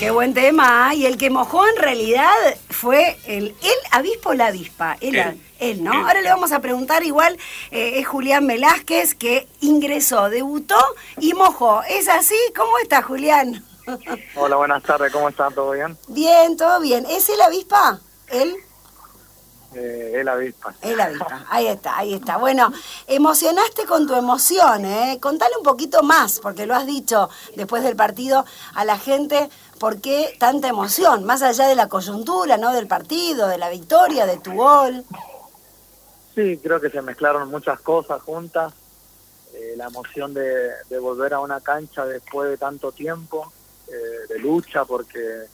Qué buen tema. Y el que mojó en realidad fue el, el avispo o la avispa. Él, él, ¿no? Ahora le vamos a preguntar igual, eh, es Julián Velázquez que ingresó, debutó y mojó. ¿Es así? ¿Cómo está Julián? Hola, buenas tardes, ¿cómo están? ¿Todo bien? Bien, todo bien. ¿Es el avispa? ¿Él? Eh, el avispa. El avispa, ahí está, ahí está. Bueno, emocionaste con tu emoción, ¿eh? Contale un poquito más, porque lo has dicho después del partido a la gente, ¿por qué tanta emoción? Más allá de la coyuntura, ¿no? Del partido, de la victoria, de tu gol. Sí, creo que se mezclaron muchas cosas juntas. Eh, la emoción de, volver a una cancha después de tanto tiempo, eh, de lucha, porque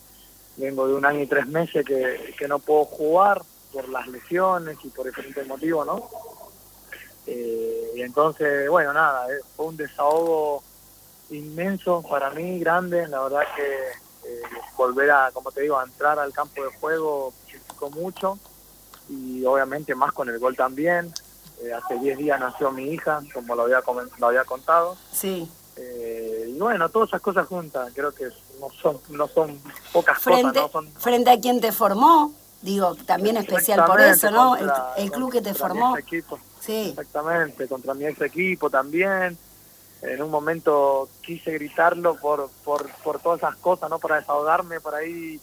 vengo de un año y tres meses que, que no puedo jugar por las lesiones y por diferentes motivos, ¿no? Eh, y entonces, bueno, nada, eh, fue un desahogo inmenso para mí, grande, la verdad que eh, volver a, como te digo, a entrar al campo de juego significó mucho y obviamente más con el gol también. hace 10 días nació mi hija, como lo había, lo había contado. Sí. y bueno, todas esas cosas juntas, creo que no son, no son pocas cosas. ¿no? Son, frente a quien te formó, Digo, también especial por eso, ¿no? el, club que te formó. equipo. Sí. Exactamente, contra mi ex equipo también. En un momento quise gritarlo por, por, por todas esas cosas, ¿no? Para desahogarme por ahí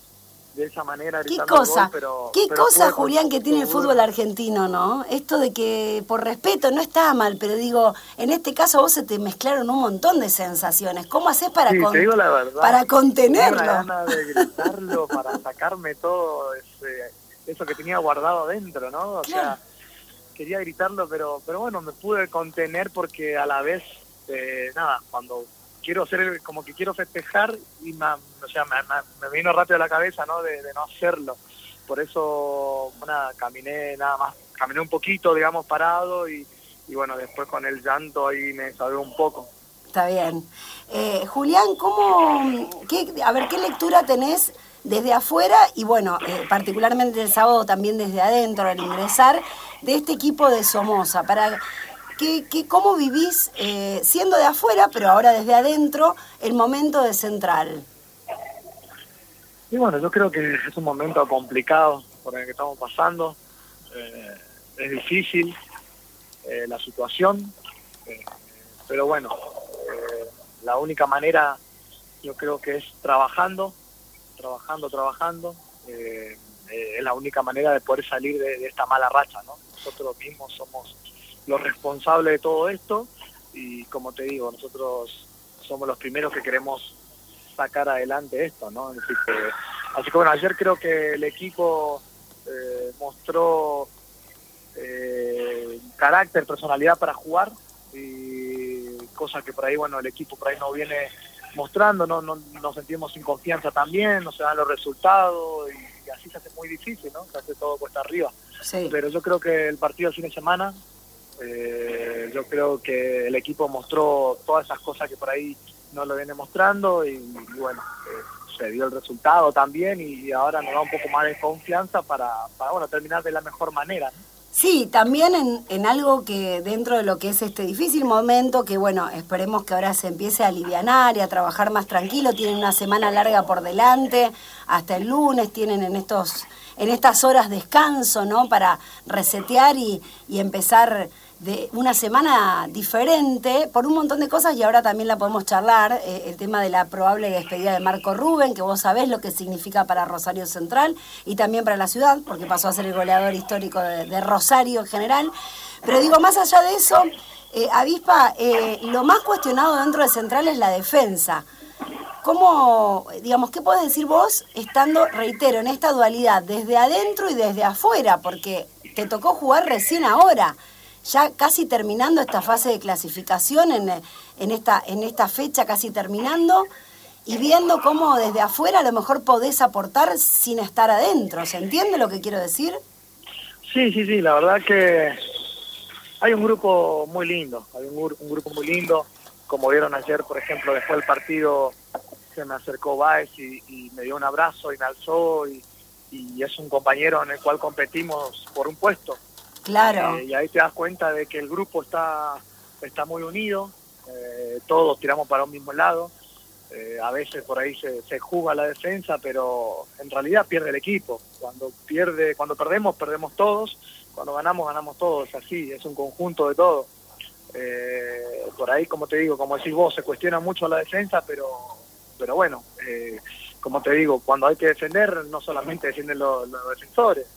de esa manera. ¿Qué cosa? pero, ¿Qué cosa, Julián, que tiene el fútbol argentino, no? Esto de que por respeto no está mal, pero digo, en este caso vos se te mezclaron un montón de sensaciones. ¿Cómo haces para, para contenerlo? Tenía de gritarlo, para sacarme todo ese, eso que tenía guardado adentro, ¿no? O sea, quería gritarlo, pero, pero bueno, me pude contener porque a la vez, eh, nada, cuando quiero hacer como que quiero festejar y me, o me, vino rápido a la cabeza no de, no hacerlo. Por eso nada caminé nada más caminé un poquito digamos parado y, y bueno después con el llanto ahí me salvé un poco. Está bien. Eh, Julián cómo qué, a ver qué lectura tenés desde afuera y bueno eh, particularmente el sábado también desde adentro al ingresar de este equipo de Somoza para ¿Qué, qué, ¿Cómo vivís, eh, siendo de afuera, pero ahora desde adentro, el momento de Central? Y bueno, yo creo que es un momento complicado por el que estamos pasando. Eh, es difícil eh, la situación, pero bueno, la única manera yo creo que es trabajando, trabajando, trabajando. es la única manera de poder salir de, de esta mala racha, ¿no? Nosotros mismos somos los responsables de todo esto y como te digo, nosotros somos los primeros que queremos sacar adelante esto, ¿no? Así que, así que bueno, ayer creo que el equipo eh, mostró eh, carácter, personalidad para jugar y cosa que por ahí, bueno, el equipo por ahí no viene mostrando, no, no nos sentimos sin confianza también, no se dan los resultados y, así se hace muy difícil, ¿no? Se hace todo cuesta arriba. Pero yo creo que el partido de fin de semana eh, yo creo que el equipo mostró todas esas cosas que por ahí no lo viene mostrando y, bueno, eh, se dio el resultado también y ahora nos da un poco más de confianza para, para bueno, terminar de la mejor manera. Sí, también en, algo que dentro de lo que es este difícil momento, que bueno, esperemos que ahora se empiece a alivianar y a trabajar más tranquilo, tienen una semana larga por delante, hasta el lunes tienen en estos en estas horas descanso, ¿no? Para resetear y, y empezar de una semana diferente por un montón de cosas y ahora también la podemos charlar, eh, el tema de la probable despedida de Marco Rubén, que vos sabés lo que significa para Rosario Central y también para la ciudad, porque pasó a ser el goleador histórico de, Rosario en general. Pero digo, más allá de eso, eh, Avispa, eh, lo más cuestionado dentro de Central es la defensa. ¿Cómo, digamos, qué podés decir vos estando, reitero, en esta dualidad, desde adentro y desde afuera? Porque te tocó jugar recién ahora ya casi terminando esta fase de clasificación, en, en, esta, en esta fecha casi terminando, y viendo cómo desde afuera a lo mejor podés aportar sin estar adentro. ¿Se entiende lo que quiero decir? Sí, sí, sí, la verdad que hay un grupo muy lindo, hay un, grupo muy lindo, como vieron ayer, por ejemplo, después del partido se me acercó Baez y, me dio un abrazo y me alzó y es un compañero en el cual competimos por un puesto Claro. Eh, y ahí te das cuenta de que el grupo está, está muy unido, eh, todos tiramos para un mismo lado. Eh, a veces por ahí se, se la defensa, pero en realidad pierde el equipo. Cuando pierde, cuando perdemos, perdemos todos. Cuando ganamos, ganamos todos. Así, es un conjunto de todo. Eh, por ahí, como te digo, como decís vos, se cuestiona mucho la defensa, pero, pero bueno, eh, como te digo, cuando hay que defender, no solamente defienden los defensores,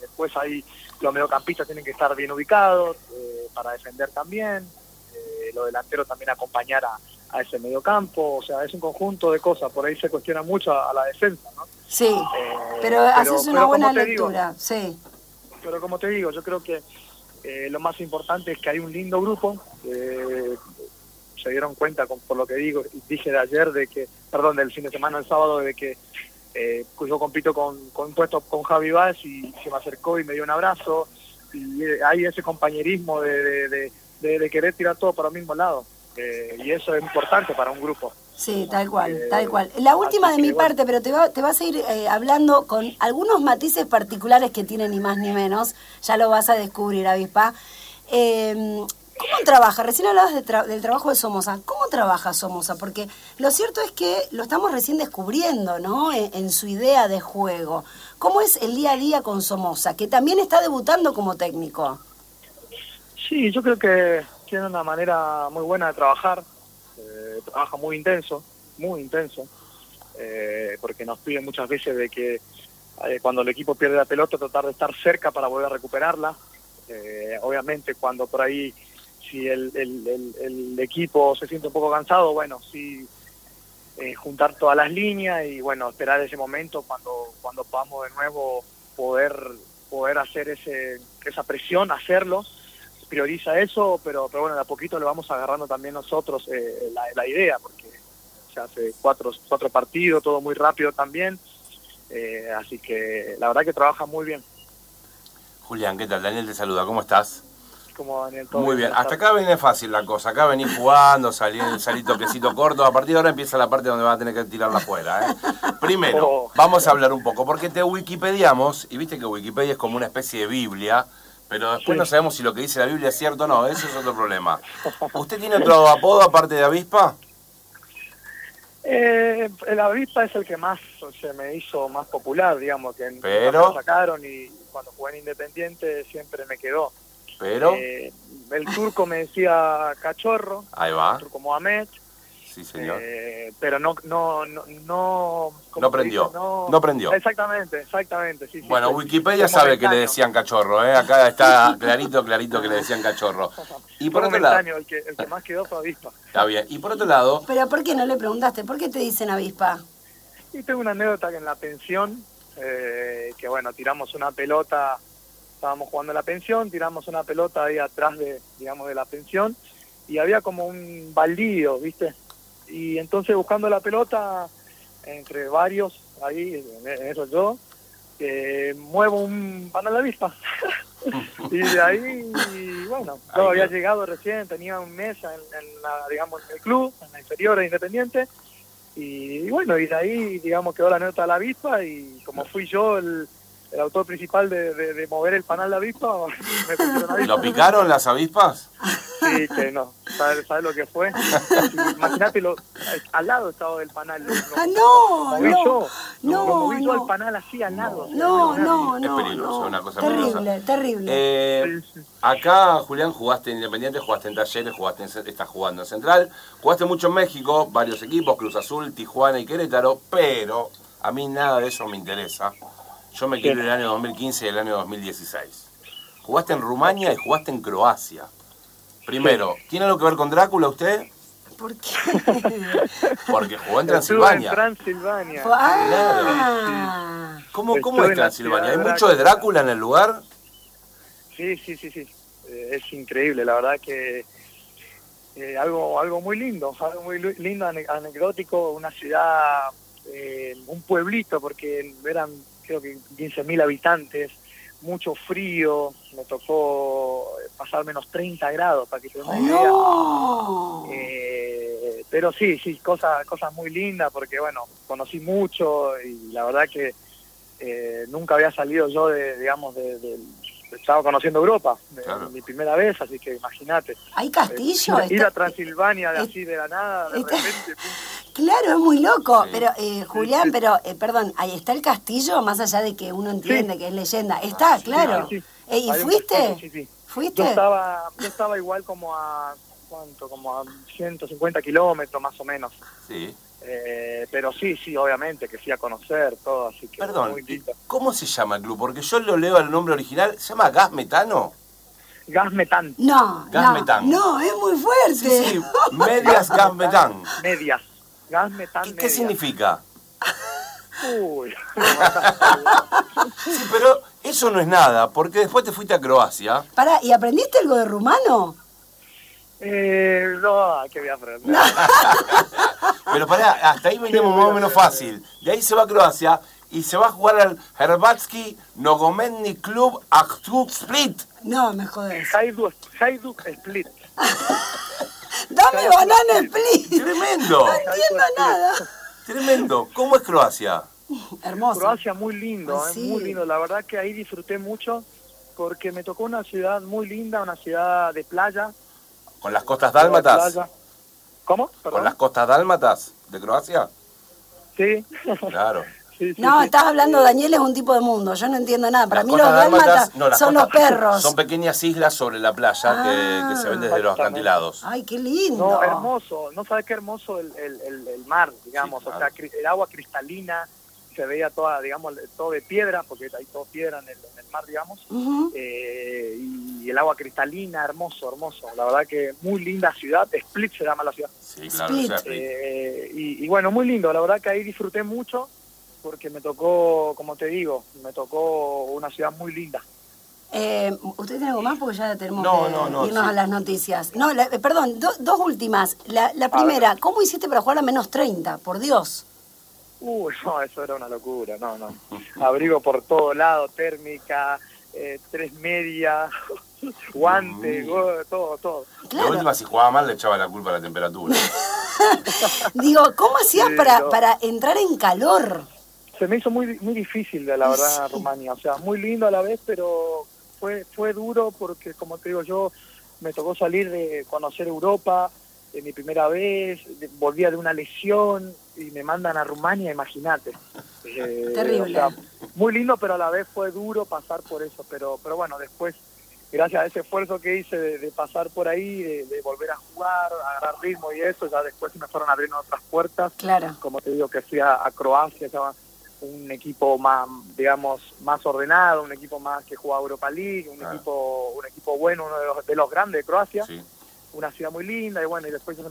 después ahí los mediocampistas tienen que estar bien ubicados eh, para defender también, eh, los delanteros también acompañar a, a ese mediocampo, o sea, es un conjunto de cosas, por ahí se cuestiona mucho a, a la defensa, ¿no? Sí, Eh, pero haces una pero buena digo, lectura, sí. pero como te digo, yo creo que eh, lo más importante es que hay un lindo grupo. se dieron cuenta, con, por lo que digo, dije de ayer, de que, perdón, del fin de semana, el sábado, de que eh, yo compito con, con puesto con Javi Vaz y se me acercó y me dio un abrazo. Y eh, hay ese compañerismo de, de, de- querer tirar todo para el mismo lado. Eh, y eso es importante para un grupo. Sí, tal cual, Eh, tal cual. La última de mi bueno. parte, pero te, va, te vas a ir hablando con algunos matices particulares que tienen ni más ni menos. Ya lo vas a descubrir, Avispa. ¿Cómo trabaja? Recién hablabas del trabajo de Somoza. ¿Cómo trabaja Somoza? Porque lo cierto es que lo estamos recién descubriendo, ¿no? En, en su idea de juego. ¿Cómo es el día a día con Somoza? Que también está debutando como técnico. Sí, yo creo que tiene una manera muy buena de trabajar. eh, trabaja muy intenso, muy intenso, eh, porque nos pide muchas veces de que eh, cuando el equipo pierde la pelota tratar de estar cerca para volver a recuperarla. Eh, obviamente cuando por ahí si el, el- equipo se siente un poco cansado, bueno, sí eh, juntar todas las líneas y bueno, esperar ese momento cuando cuando podamos de nuevo poder poder hacer ese esa presión, hacerlo prioriza eso, pero, pero bueno, de a poquito le vamos agarrando también nosotros eh, la, la idea, porque se hace cuatro, cuatro partidos, todo muy rápido también, eh, así que la verdad que trabaja muy bien, Julián, ¿qué tal? Daniel te saluda, ¿cómo estás? Como Daniel. todo Muy bien, hasta acá viene fácil la cosa, acá venís jugando, salí, salí toquecito corto, a partir de ahora empieza la parte donde vas a tener que tirarla afuera. ¿eh? Primero, Oh. vamos a hablar un poco, porque te wikipediamos, y viste que Wikipedia es como una especie de Biblia, pero después Sí. no sabemos si lo que dice la Biblia es cierto o no, eso es otro problema. ¿Usted tiene otro apodo aparte de avispa? Eh, el avispa es el que más se me hizo más popular, digamos, que Pero- lo sacaron y cuando jugué en Independiente siempre me quedó. Pero, Eh, el turco me decía cachorro, ahí el va, turco Mohamed, sí señor. Eh, pero no no no no ¿cómo No prendió, dice? no prendió. exactamente exactamente sí, sí, Bueno, sí. Wikipedia sabe que le decían cachorro, ¿eh? acá está clarito, clarito que le decían cachorro. Y por otro lado, el que el que más quedó fue avispa está bien, y por otro lado, Pero ¿por qué no le preguntaste? ¿Por qué te dicen Avispa? y tengo una anécdota que en la pensión eh, que bueno tiramos una pelota estábamos jugando en la pensión tiramos una pelota ahí atrás de digamos de la pensión y había como un baldío viste y entonces buscando la pelota entre varios ahí en eso yo eh, muevo un panal de avispa. Y de ahí bueno yo había llegado recién tenía un mes en, en la, digamos en el club en la inferior de Independiente y, bueno y de ahí digamos quedó la nota de la avispa y como fui yo el, el autor principal de, de- de mover el panal de avispa me avispa ¿lo picaron las avispas? Sí, que no. ¿Sabes, sabes lo que fue? Imagínate, lo, al lado estaba del panal. Lo, lo- Ah, no, lo moví no, yo. No, lo moví no. al panal así al lado. No, no, Es no. peligroso, no. una cosa terrible, peligrosa. terrible. Eh, acá, Julián, jugaste en Independiente, jugaste en Talleres, jugaste en, estás jugando en Central, jugaste mucho en México, varios equipos, Cruz Azul, Tijuana y Querétaro, pero a mí nada de eso me interesa. Yo me quiero el año 2015 y el año 2016. Jugaste en Rumania y jugaste en Croacia. Primero, ¿tiene algo que ver con Drácula usted? ¿Por qué? Porque jugó en Estuve Transilvania. en Transilvania. ah, ¿Cómo, cómo Estuve es Transilvania? ¿Hay mucho de Drácula. En el lugar? Sí, sí, sí, sí. Eh, es increíble, la verdad que eh, algo algo muy lindo, algo muy lindo, ane- anecdótico, una ciudad, eh, un pueblito, porque eran creo que 15.000 habitantes, mucho frío, me tocó pasar menos 30 grados, para que te des una idea. no. Eh, pero sí, sí, cosas cosas muy lindas porque, bueno, conocí mucho y la verdad que eh, nunca había salido yo de, digamos, de, de- estaba conociendo Europa, de- Claro. mi primera vez, así que imagínate. ¿Hay Eh, castillo? ir, ir a Transilvania de es- así de la nada, de está- repente, Claro, es muy loco. Sí. Pero, eh, Julián, pero, eh, perdón, ahí está el castillo, más allá de que uno entiende que es leyenda. Está, claro. Sí, sí. Eh, ¿Y Hay fuiste? castillo, sí, sí. ¿Fuiste? Yo estaba, yo estaba igual como a, ¿cuánto? Como a 150 kilómetros más o menos. Sí. Eh, pero sí, sí, obviamente, que fui a conocer todo, así que Perdón, muy lindo. ¿cómo se llama el club? Porque yo lo leo al nombre original, ¿se llama Gas Metano? Gas metán, No, Gas no, metán. no, es muy fuerte. Sí, Medias Gas Metán. medias. Gas metán, ¿Qué, significa? Uy, Sí, pero eso no es nada, porque después te fuiste a Croacia. Pará, ¿y aprendiste algo de rumano? eh, no, qué voy a aprender. Pero pará, hasta ahí veníamos más o menos fácil. De ahí se va a Croacia y se va a jugar al Herbatski Nogometni Club Aktub Split. No, me jodés. Hajduk, Hajduk Split. Dame banana split. Tremendo, No entiendo nada. tremendo. ¿Cómo es Croacia? Hermoso. Croacia muy lindo, Ah, eh, sí. muy lindo. La verdad que ahí disfruté mucho porque me tocó una ciudad muy linda, una ciudad de playa. ¿Con las costas dálmatas? ¿Cómo? ¿Con las costas dálmatas de Croacia? Sí. Claro. Sí, sí, No, sí. estás hablando, Daniel es un tipo de mundo, yo no entiendo nada. Para Las mí los dálmatas no, son los perros. Son pequeñas islas sobre la playa que, que se ven desde los acantilados. Ay, qué lindo. No, hermoso. No sabes qué hermoso el, el, el, el mar, digamos. Sí, O sea, el agua cristalina, se veía toda, digamos, todo de piedra, porque hay todo piedra en el, en el mar, digamos. Eh, y el agua cristalina, hermoso, hermoso. La verdad que muy linda ciudad. Split se llama la ciudad. Sí, claro. Split. Eh, y, y bueno, muy lindo. La verdad que ahí disfruté mucho porque me tocó, como te digo, me tocó una ciudad muy linda. Eh, ¿Usted tiene algo más? Porque ya tenemos No, que no, no, irnos sí. a las noticias. No, la- eh, perdón, do- dos últimas. La, la primera, ¿cómo hiciste para jugar a menos 30? Por Dios. Uy, no, eso era una locura, no, no. Abrigo por todo lado, térmica, eh, tres medias, guante, Dios mío. go- todo, todo. Claro. última, si jugaba mal, le echaba la culpa a la temperatura. Digo, ¿cómo hacías Sí, para, no. para entrar en calor? Se me hizo muy muy difícil, la verdad. Rumania. O sea, muy lindo a la vez, pero fue fue duro porque, como te digo yo, me tocó salir de conocer Europa, de mi primera vez, de- volvía de una lesión y me mandan a Rumania, imagínate. Eh, Terrible. o sea, muy lindo, pero a la vez fue duro pasar por eso. Pero, pero bueno, después, gracias a ese esfuerzo que hice de, de pasar por ahí, de, de volver a jugar, agarrar ritmo y eso, ya después se me fueron abriendo otras puertas Claro. como te digo, que fui a, a Croacia, estaba un equipo más, digamos, más ordenado, un equipo más que jugaba Europa League, un Claro. equipo un equipo bueno, uno de los, de los grandes de Croacia, Sí. una ciudad muy linda, y bueno, y después se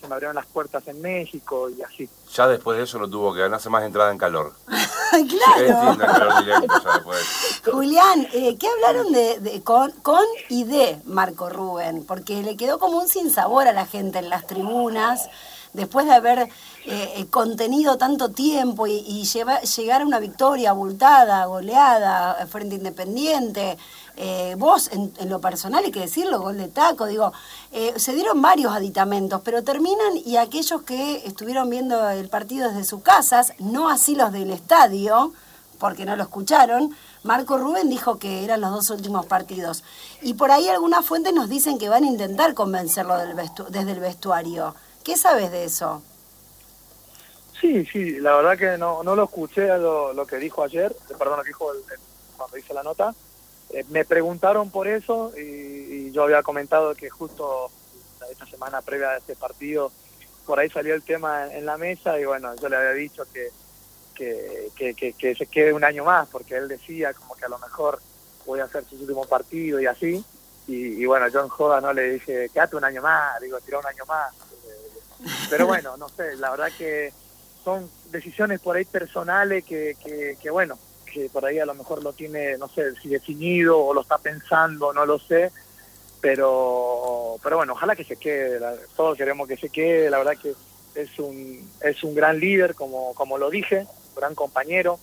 se me abrieron las puertas en México y así. Ya después de eso no tuvo que ganarse más entrada en calor. claro. En calor directo ya. Julián, eh, ¿qué hablaron de, de- con, con y de Marco Rubén? Porque le quedó como un sinsabor a la gente en las tribunas, después de haber eh, contenido tanto tiempo y, y lleva- llegar a una victoria abultada, goleada, frente Independiente. Eh, vos, en, lo personal, hay que decirlo, gol de taco, digo, eh, se dieron varios aditamentos, pero terminan y aquellos que estuvieron viendo el partido desde sus casas, no así los del estadio, porque no lo escucharon, Marco Rubén dijo que eran los dos últimos partidos. Y por ahí algunas fuentes nos dicen que van a intentar convencerlo del desde el vestuario. ¿Qué sabes de eso? Sí, sí, la verdad que no, no lo escuché lo, lo que dijo ayer, perdón, lo que dijo el- cuando hice la nota. Eh, me preguntaron por eso y, yo había comentado que justo esta semana previa a este partido por ahí salió el tema en la mesa y bueno, yo le había dicho que, que, que, se quede un año más porque él decía como que a lo mejor voy a hacer su último partido y así. Y, bueno, yo en joda no le dije, quédate un año más, digo, tira un año más. Pero bueno, no sé, la verdad que son decisiones por ahí personales que, que, que, bueno, que por ahí a lo mejor lo tiene, no sé, si definido o lo está pensando, no lo sé, pero pero bueno, ojalá que se quede, todos queremos que se quede, la verdad que es un es un gran líder, como, como lo dije, un gran compañero,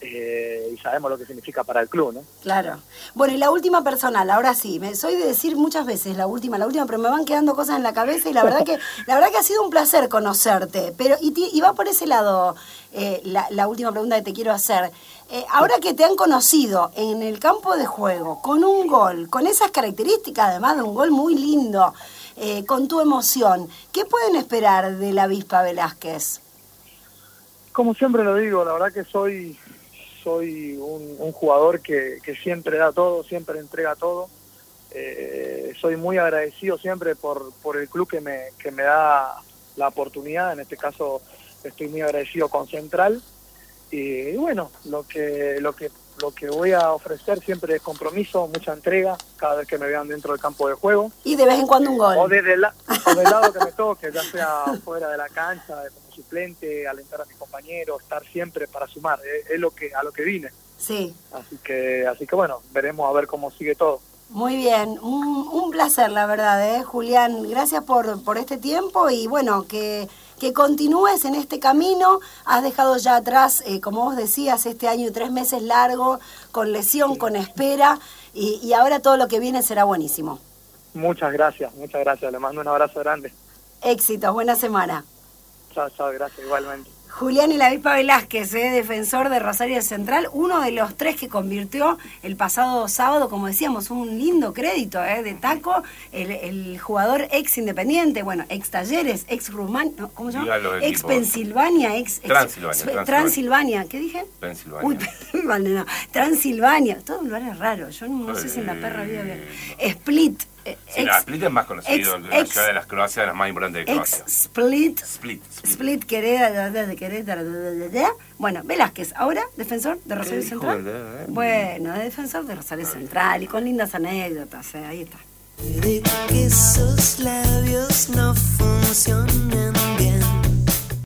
eh, y sabemos lo que significa para el club, ¿no? Claro. Bueno, y la última personal, ahora sí, me soy de decir muchas veces la última, la última, pero me van quedando cosas en la cabeza y la verdad que la verdad que ha sido un placer conocerte. Pero y, y va por ese lado eh, la, la última pregunta que te quiero hacer. Eh, ahora que te han conocido en el campo de juego, con un gol, con esas características, además de un gol muy lindo, eh, con tu emoción, ¿qué pueden esperar de la avispa Velázquez? Como siempre lo digo, la verdad que soy, soy un, jugador que, siempre da todo, siempre entrega todo. Eh, soy muy agradecido siempre por, por el club que me, que me da la oportunidad, en este caso estoy muy agradecido con Central. Y bueno, lo que, lo que lo que voy a ofrecer siempre es compromiso, mucha entrega, cada vez que me vean dentro del campo de juego. Y de vez en cuando un gol. O, desde el, o del lado que me toque, ya sea fuera de la cancha, como suplente, alentar a mis compañeros, estar siempre para sumar, es, lo que a lo que vine. Sí. Así que, así que bueno, veremos a ver cómo sigue todo. Muy bien, un, un placer la verdad, ¿eh? Julián. Gracias por, por este tiempo y bueno, que que continúes en este camino. Has dejado ya atrás, eh, como vos decías, este año y tres meses largo, con lesión, con espera, y, y ahora todo lo que viene será buenísimo. Muchas gracias, muchas gracias. Le mando un abrazo grande. Éxitos, buena semana. Chao, chao, gracias, igualmente. Julián y la Vipa Velázquez, eh, defensor de Rosario Central, uno de los tres que convirtió el pasado sábado, como decíamos, un lindo crédito eh, de taco, el, jugador ex independiente, bueno, ex talleres, ex Rumania, ¿cómo se llama? Ex Pensilvania, ex, Transilvania, Transilvania, ¿qué dije? Pensilvania. Uy, no, Transilvania, todo un lugar raro, yo no, sé si en la perra vida Split, sí, Split es más conocido, ex, la ciudad de las Croacia, de las más importantes de Croacia. Split. Split. Split, de Querétaro. Bueno, Velázquez, ahora defensor de Rosario Central. Eh. Bueno, defensor de Rosario Central y con lindas anécdotas, eh, ahí está. que esos labios no funcionan bien.